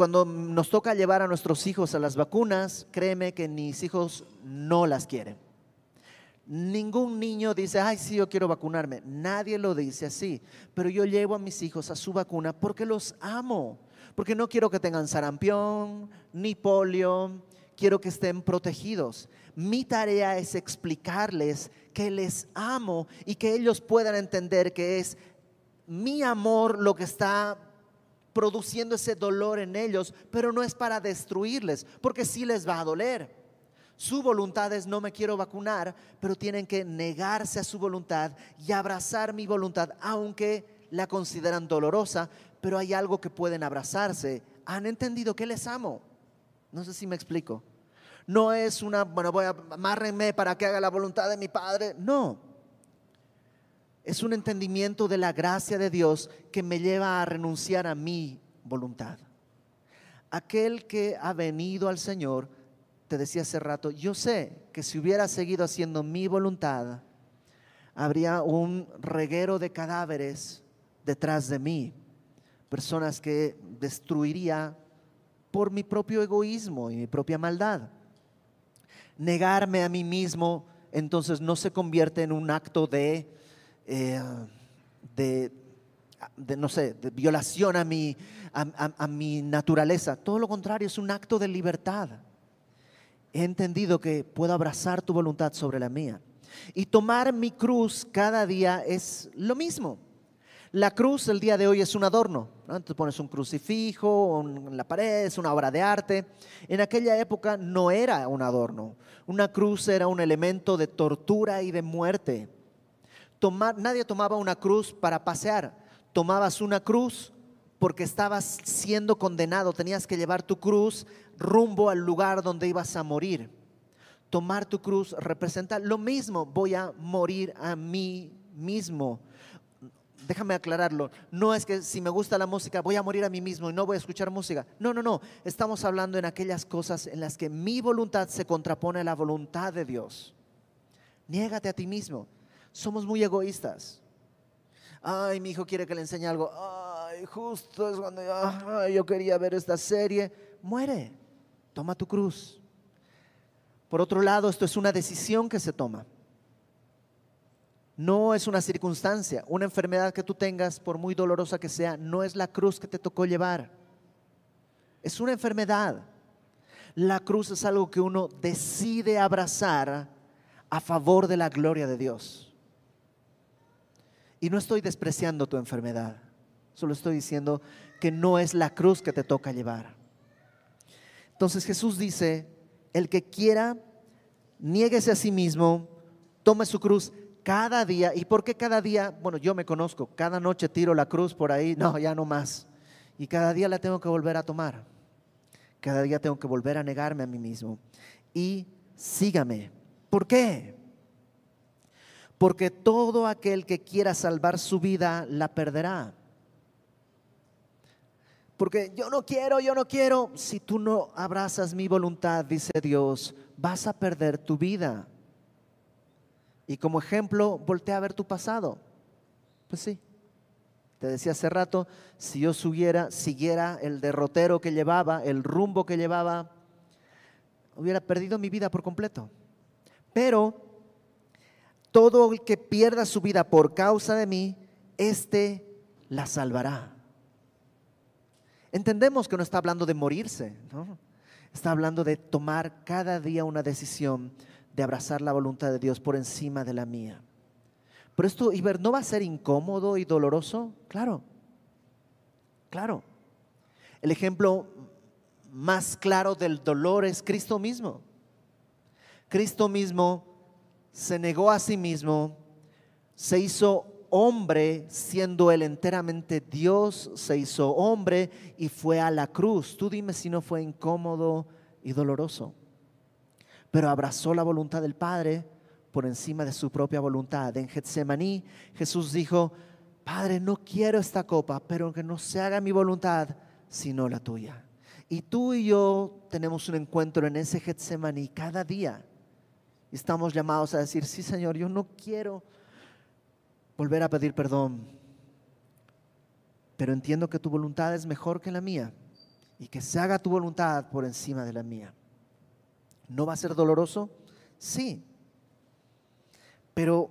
cuando nos toca llevar a nuestros hijos a las vacunas, créeme que mis hijos no las quieren. Ningún niño dice, ay, sí, yo quiero vacunarme. Nadie lo dice así. Pero yo llevo a mis hijos a su vacuna porque los amo. Porque no quiero que tengan sarampión ni polio. Quiero que estén protegidos. Mi tarea es explicarles que les amo y que ellos puedan entender que es mi amor lo que está produciendo ese dolor en ellos, pero no es para destruirles, porque sí les va a doler. Su voluntad es no me quiero vacunar, pero tienen que negarse a su voluntad y abrazar mi voluntad, aunque la consideran dolorosa, pero hay algo que pueden abrazarse. Han entendido que les amo. No sé si me explico. No es una, bueno, voy a amárrenme para que haga la voluntad de mi padre. No, es un entendimiento de la gracia de Dios que me lleva a renunciar a mi voluntad. Aquel que ha venido al Señor, te decía hace rato, yo sé que si hubiera seguido haciendo mi voluntad, habría un reguero de cadáveres detrás de mí, personas que destruiría por mi propio egoísmo y mi propia maldad. Negarme a mí mismo entonces no se convierte en un acto de eh, de, no sé, de violación a mi, a, mi naturaleza. Todo lo contrario, es un acto de libertad. He entendido que puedo abrazar tu voluntad sobre la mía. Y tomar mi cruz cada día es lo mismo. La cruz el día de hoy es un adorno. ¿no? Pones un crucifijo en la pared, es una obra de arte. En aquella época no era un adorno. Una cruz era un elemento de tortura y de muerte nadie tomaba una cruz para pasear, tomabas una cruz porque estabas siendo condenado, tenías que llevar tu cruz rumbo al lugar donde ibas a morir. Tomar tu cruz representa lo mismo, voy a morir a mí mismo. Déjame aclararlo, no es que si me gusta la música voy a morir a mí mismo y no voy a escuchar música. No, no, no, estamos hablando en aquellas cosas en las que mi voluntad se contrapone a la voluntad de Dios. Niégate a ti mismo somos muy egoístas. Ay, mi hijo quiere que le enseñe algo. Ay, justo es cuando yo, quería ver esta serie. Muere, toma tu cruz. Por otro lado, esto es una decisión que se toma. No es una circunstancia. Una enfermedad que tú tengas, por muy dolorosa que sea, no es la cruz que te tocó llevar. Es una enfermedad. La cruz es algo que uno decide abrazar a favor de la gloria de Dios. Y no estoy despreciando tu enfermedad, solo estoy diciendo que no es la cruz que te toca llevar. Entonces Jesús dice, el que quiera, niéguese a sí mismo, tome su cruz cada día. ¿Y por qué cada día? Bueno, yo me conozco, cada noche tiro la cruz por ahí, no, ya no más. Y cada día la tengo que volver a tomar. Cada día tengo que volver a negarme a mí mismo. Y sígame. ¿Por qué? Porque todo aquel que quiera salvar su vida la perderá. Porque yo no quiero, yo no quiero. Si tú no abrazas mi voluntad, dice Dios, vas a perder tu vida. Y como ejemplo, voltea a ver tu pasado. Pues sí. Te decía hace rato, si yo subiera, siguiera el derrotero que llevaba, el rumbo que llevaba, hubiera perdido mi vida por completo. Pero todo el que pierda su vida por causa de mí, éste la salvará. Entendemos que no está hablando de morirse, ¿no? está hablando de tomar cada día una decisión de abrazar la voluntad de Dios por encima de la mía. pero esto, Iber, ¿no va a ser incómodo y doloroso? Claro, claro. El ejemplo más claro del dolor es Cristo mismo. Cristo mismo se negó a sí mismo, se hizo hombre siendo él enteramente Dios, se hizo hombre y fue a la cruz. Tú dime si no fue incómodo y doloroso. Pero abrazó la voluntad del Padre por encima de su propia voluntad. En Getsemaní Jesús dijo, Padre, no quiero esta copa, pero que no se haga mi voluntad, sino la tuya. Y tú y yo tenemos un encuentro en ese Getsemaní cada día. Estamos llamados a decir, sí Señor, yo no quiero volver a pedir perdón, pero entiendo que tu voluntad es mejor que la mía y que se haga tu voluntad por encima de la mía. ¿No va a ser doloroso? Sí. Pero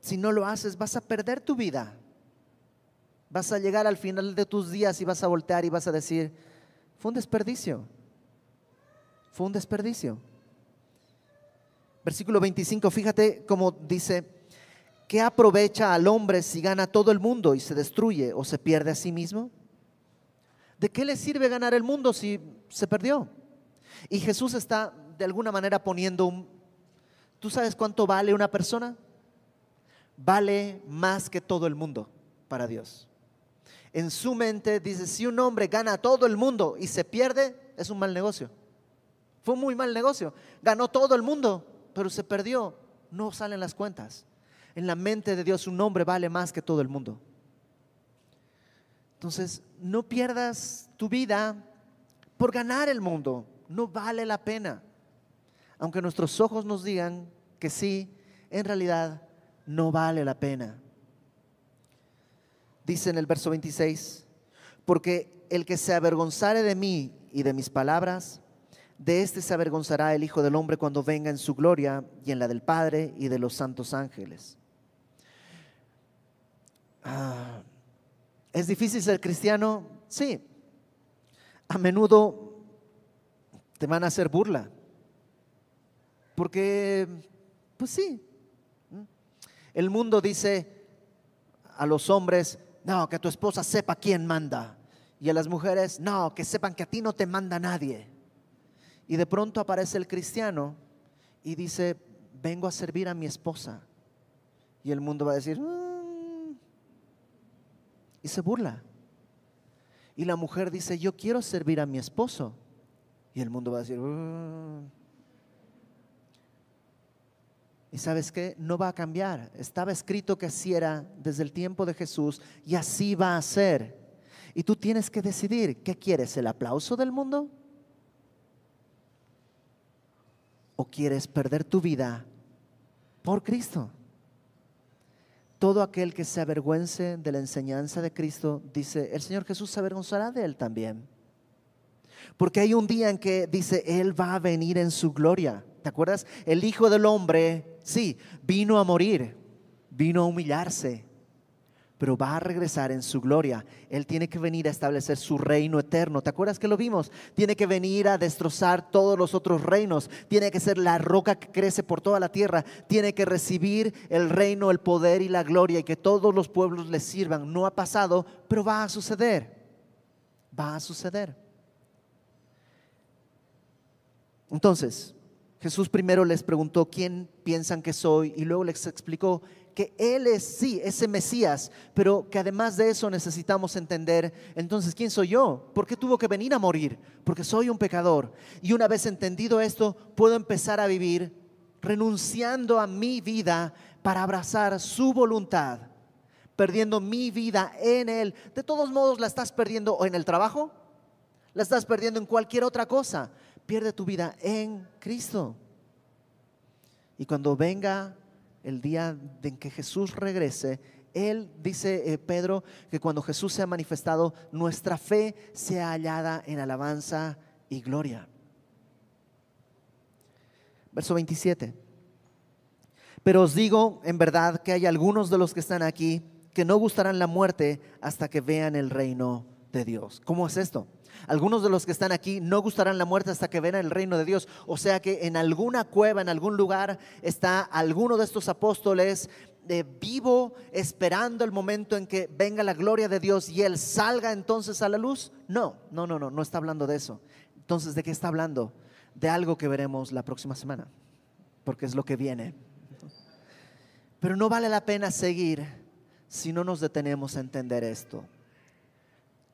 si no lo haces, vas a perder tu vida. Vas a llegar al final de tus días y vas a voltear y vas a decir, fue un desperdicio. Fue un desperdicio. Versículo 25, fíjate cómo dice, ¿qué aprovecha al hombre si gana todo el mundo y se destruye o se pierde a sí mismo? ¿De qué le sirve ganar el mundo si se perdió? Y Jesús está de alguna manera poniendo un... ¿Tú sabes cuánto vale una persona? Vale más que todo el mundo para Dios en su mente dice, si un hombre gana a todo el mundo y se pierde, es un mal negocio. Fue un muy mal negocio. Ganó todo el mundo, pero se perdió. No salen las cuentas. En la mente de Dios un hombre vale más que todo el mundo. Entonces, no pierdas tu vida por ganar el mundo. No vale la pena. Aunque nuestros ojos nos digan que sí, en realidad no vale la pena dice en el verso 26, porque el que se avergonzare de mí y de mis palabras, de éste se avergonzará el Hijo del Hombre cuando venga en su gloria y en la del Padre y de los santos ángeles. Ah, ¿Es difícil ser cristiano? Sí. A menudo te van a hacer burla. Porque, pues sí. El mundo dice a los hombres, no, que tu esposa sepa quién manda. Y a las mujeres, no, que sepan que a ti no te manda nadie. Y de pronto aparece el cristiano y dice, vengo a servir a mi esposa. Y el mundo va a decir, mm". y se burla. Y la mujer dice, yo quiero servir a mi esposo. Y el mundo va a decir, mm". Y sabes qué, no va a cambiar. Estaba escrito que así era desde el tiempo de Jesús y así va a ser. Y tú tienes que decidir, ¿qué quieres? ¿El aplauso del mundo? ¿O quieres perder tu vida por Cristo? Todo aquel que se avergüence de la enseñanza de Cristo, dice, el Señor Jesús se avergonzará de él también. Porque hay un día en que dice, Él va a venir en su gloria. ¿Te acuerdas? El Hijo del Hombre, sí, vino a morir, vino a humillarse, pero va a regresar en su gloria. Él tiene que venir a establecer su reino eterno. ¿Te acuerdas que lo vimos? Tiene que venir a destrozar todos los otros reinos. Tiene que ser la roca que crece por toda la tierra. Tiene que recibir el reino, el poder y la gloria y que todos los pueblos le sirvan. No ha pasado, pero va a suceder. Va a suceder. Entonces, Jesús primero les preguntó quién piensan que soy y luego les explicó que Él es, sí, ese Mesías, pero que además de eso necesitamos entender, entonces, ¿quién soy yo? ¿Por qué tuvo que venir a morir? Porque soy un pecador. Y una vez entendido esto, puedo empezar a vivir renunciando a mi vida para abrazar su voluntad, perdiendo mi vida en Él. De todos modos, la estás perdiendo en el trabajo, la estás perdiendo en cualquier otra cosa pierde tu vida en Cristo. Y cuando venga el día en que Jesús regrese, Él dice eh, Pedro que cuando Jesús se ha manifestado, nuestra fe sea hallada en alabanza y gloria. Verso 27. Pero os digo en verdad que hay algunos de los que están aquí que no gustarán la muerte hasta que vean el reino de Dios. ¿Cómo es esto? Algunos de los que están aquí no gustarán la muerte hasta que vean el reino de Dios. O sea que en alguna cueva, en algún lugar, está alguno de estos apóstoles de vivo esperando el momento en que venga la gloria de Dios y Él salga entonces a la luz. No, no, no, no, no está hablando de eso. Entonces, ¿de qué está hablando? De algo que veremos la próxima semana, porque es lo que viene. Pero no vale la pena seguir si no nos detenemos a entender esto.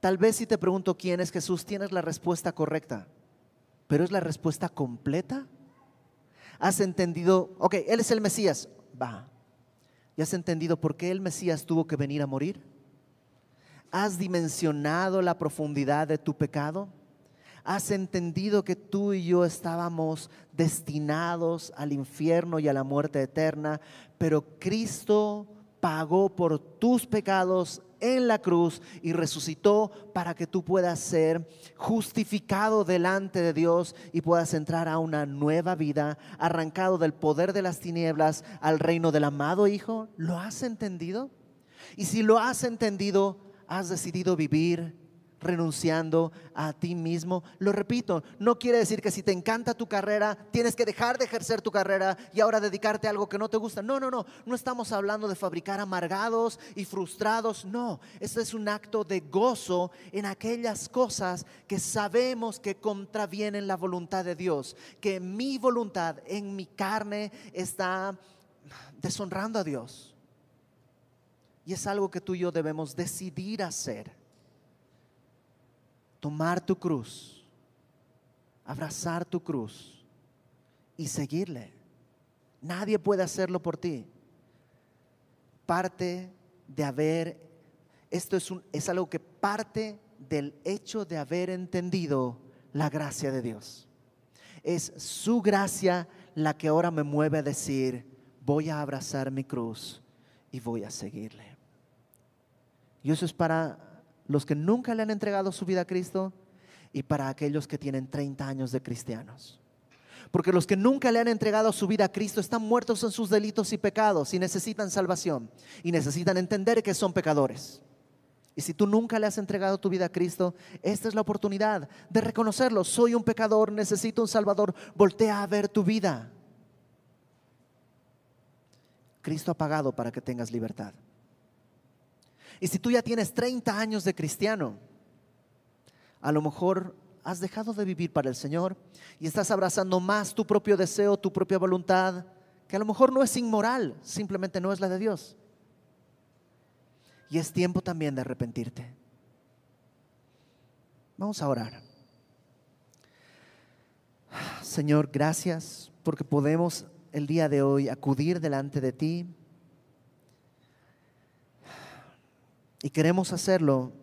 Tal vez si te pregunto quién es Jesús, tienes la respuesta correcta, pero ¿es la respuesta completa? ¿Has entendido? Ok, Él es el Mesías. Va. ¿Y has entendido por qué el Mesías tuvo que venir a morir? ¿Has dimensionado la profundidad de tu pecado? ¿Has entendido que tú y yo estábamos destinados al infierno y a la muerte eterna? Pero Cristo pagó por tus pecados en la cruz y resucitó para que tú puedas ser justificado delante de Dios y puedas entrar a una nueva vida, arrancado del poder de las tinieblas al reino del amado Hijo. ¿Lo has entendido? Y si lo has entendido, has decidido vivir renunciando a ti mismo. Lo repito, no quiere decir que si te encanta tu carrera, tienes que dejar de ejercer tu carrera y ahora dedicarte a algo que no te gusta. No, no, no, no estamos hablando de fabricar amargados y frustrados. No, esto es un acto de gozo en aquellas cosas que sabemos que contravienen la voluntad de Dios, que mi voluntad en mi carne está deshonrando a Dios. Y es algo que tú y yo debemos decidir hacer tomar tu cruz, abrazar tu cruz y seguirle. Nadie puede hacerlo por ti. Parte de haber, esto es, un, es algo que parte del hecho de haber entendido la gracia de Dios. Es su gracia la que ahora me mueve a decir, voy a abrazar mi cruz y voy a seguirle. Y eso es para los que nunca le han entregado su vida a Cristo y para aquellos que tienen 30 años de cristianos. Porque los que nunca le han entregado su vida a Cristo están muertos en sus delitos y pecados y necesitan salvación y necesitan entender que son pecadores. Y si tú nunca le has entregado tu vida a Cristo, esta es la oportunidad de reconocerlo. Soy un pecador, necesito un Salvador. Voltea a ver tu vida. Cristo ha pagado para que tengas libertad. Y si tú ya tienes 30 años de cristiano, a lo mejor has dejado de vivir para el Señor y estás abrazando más tu propio deseo, tu propia voluntad, que a lo mejor no es inmoral, simplemente no es la de Dios. Y es tiempo también de arrepentirte. Vamos a orar. Señor, gracias porque podemos el día de hoy acudir delante de ti Y queremos hacerlo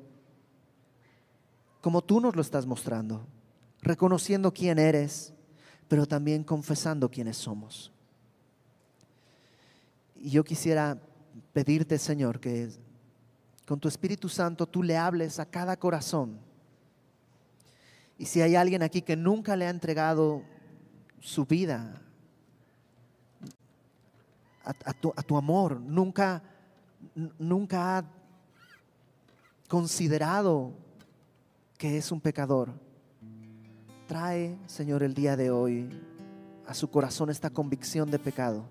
como tú nos lo estás mostrando, reconociendo quién eres, pero también confesando quiénes somos. Y yo quisiera pedirte, Señor, que con tu Espíritu Santo tú le hables a cada corazón. Y si hay alguien aquí que nunca le ha entregado su vida a, tu, a tu, amor, nunca, nunca ha considerado que es un pecador, trae, Señor, el día de hoy a su corazón esta convicción de pecado.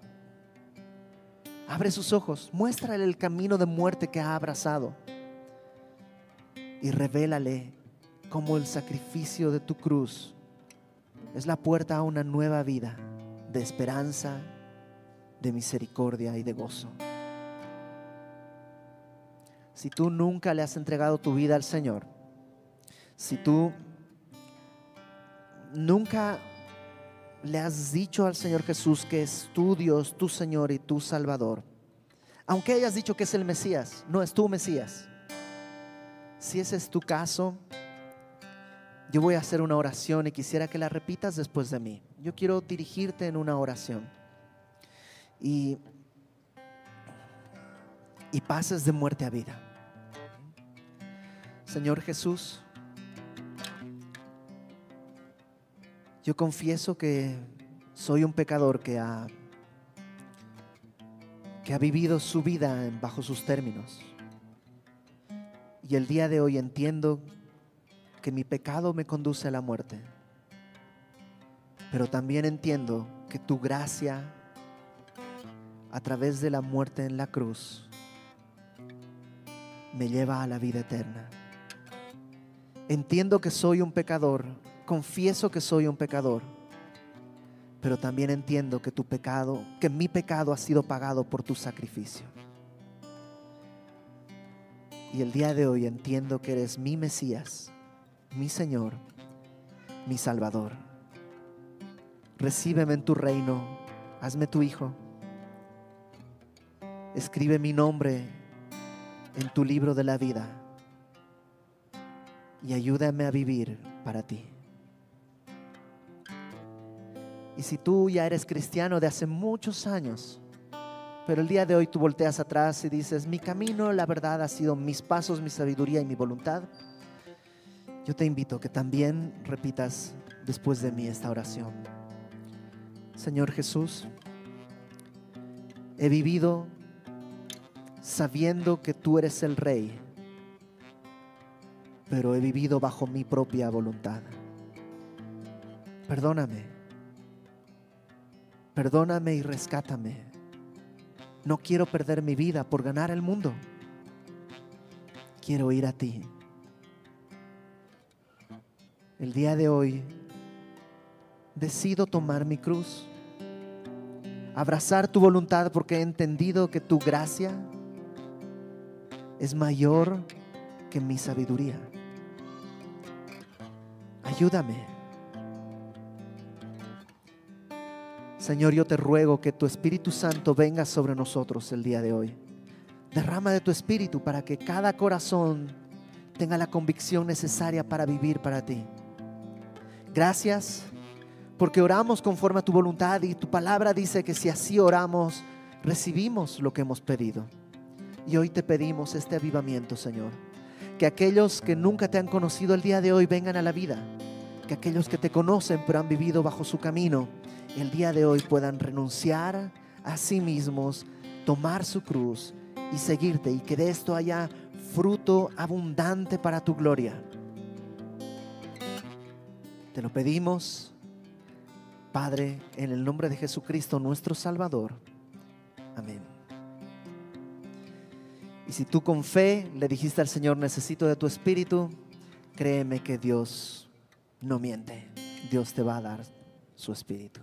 Abre sus ojos, muéstrale el camino de muerte que ha abrazado y revélale cómo el sacrificio de tu cruz es la puerta a una nueva vida de esperanza, de misericordia y de gozo si tú nunca le has entregado tu vida al Señor, si tú nunca le has dicho al Señor Jesús que es tu Dios, tu Señor y tu Salvador, aunque hayas dicho que es el Mesías, no es tu Mesías. Si ese es tu caso, yo voy a hacer una oración y quisiera que la repitas después de mí. Yo quiero dirigirte en una oración. Y, y pases de muerte a vida. Señor Jesús, yo confieso que soy un pecador que ha, que ha vivido su vida bajo sus términos. Y el día de hoy entiendo que mi pecado me conduce a la muerte. Pero también entiendo que tu gracia a través de la muerte en la cruz me lleva a la vida eterna. Entiendo que soy un pecador, confieso que soy un pecador, pero también entiendo que tu pecado, que mi pecado ha sido pagado por tu sacrificio. Y el día de hoy entiendo que eres mi Mesías, mi Señor, mi Salvador. Recíbeme en tu reino, hazme tu Hijo. Escribe mi nombre en tu libro de la vida y ayúdame a vivir para ti. Y si tú ya eres cristiano de hace muchos años, pero el día de hoy tú volteas atrás y dices, mi camino, la verdad, ha sido mis pasos, mi sabiduría y mi voluntad, yo te invito a que también repitas después de mí esta oración. Señor Jesús, he vivido sabiendo que tú eres el rey, pero he vivido bajo mi propia voluntad. Perdóname, perdóname y rescátame. No quiero perder mi vida por ganar el mundo. Quiero ir a ti. El día de hoy decido tomar mi cruz, abrazar tu voluntad porque he entendido que tu gracia es mayor que mi sabiduría. Ayúdame. Señor, yo te ruego que tu Espíritu Santo venga sobre nosotros el día de hoy. Derrama de tu Espíritu para que cada corazón tenga la convicción necesaria para vivir para ti. Gracias porque oramos conforme a tu voluntad y tu palabra dice que si así oramos, recibimos lo que hemos pedido. Y hoy te pedimos este avivamiento, Señor. Que aquellos que nunca te han conocido el día de hoy vengan a la vida. Que aquellos que te conocen pero han vivido bajo su camino, el día de hoy puedan renunciar a sí mismos, tomar su cruz y seguirte. Y que de esto haya fruto abundante para tu gloria. Te lo pedimos, Padre, en el nombre de Jesucristo, nuestro Salvador. Amén. Y si tú con fe le dijiste al Señor, necesito de tu espíritu, créeme que Dios no miente. Dios te va a dar su espíritu.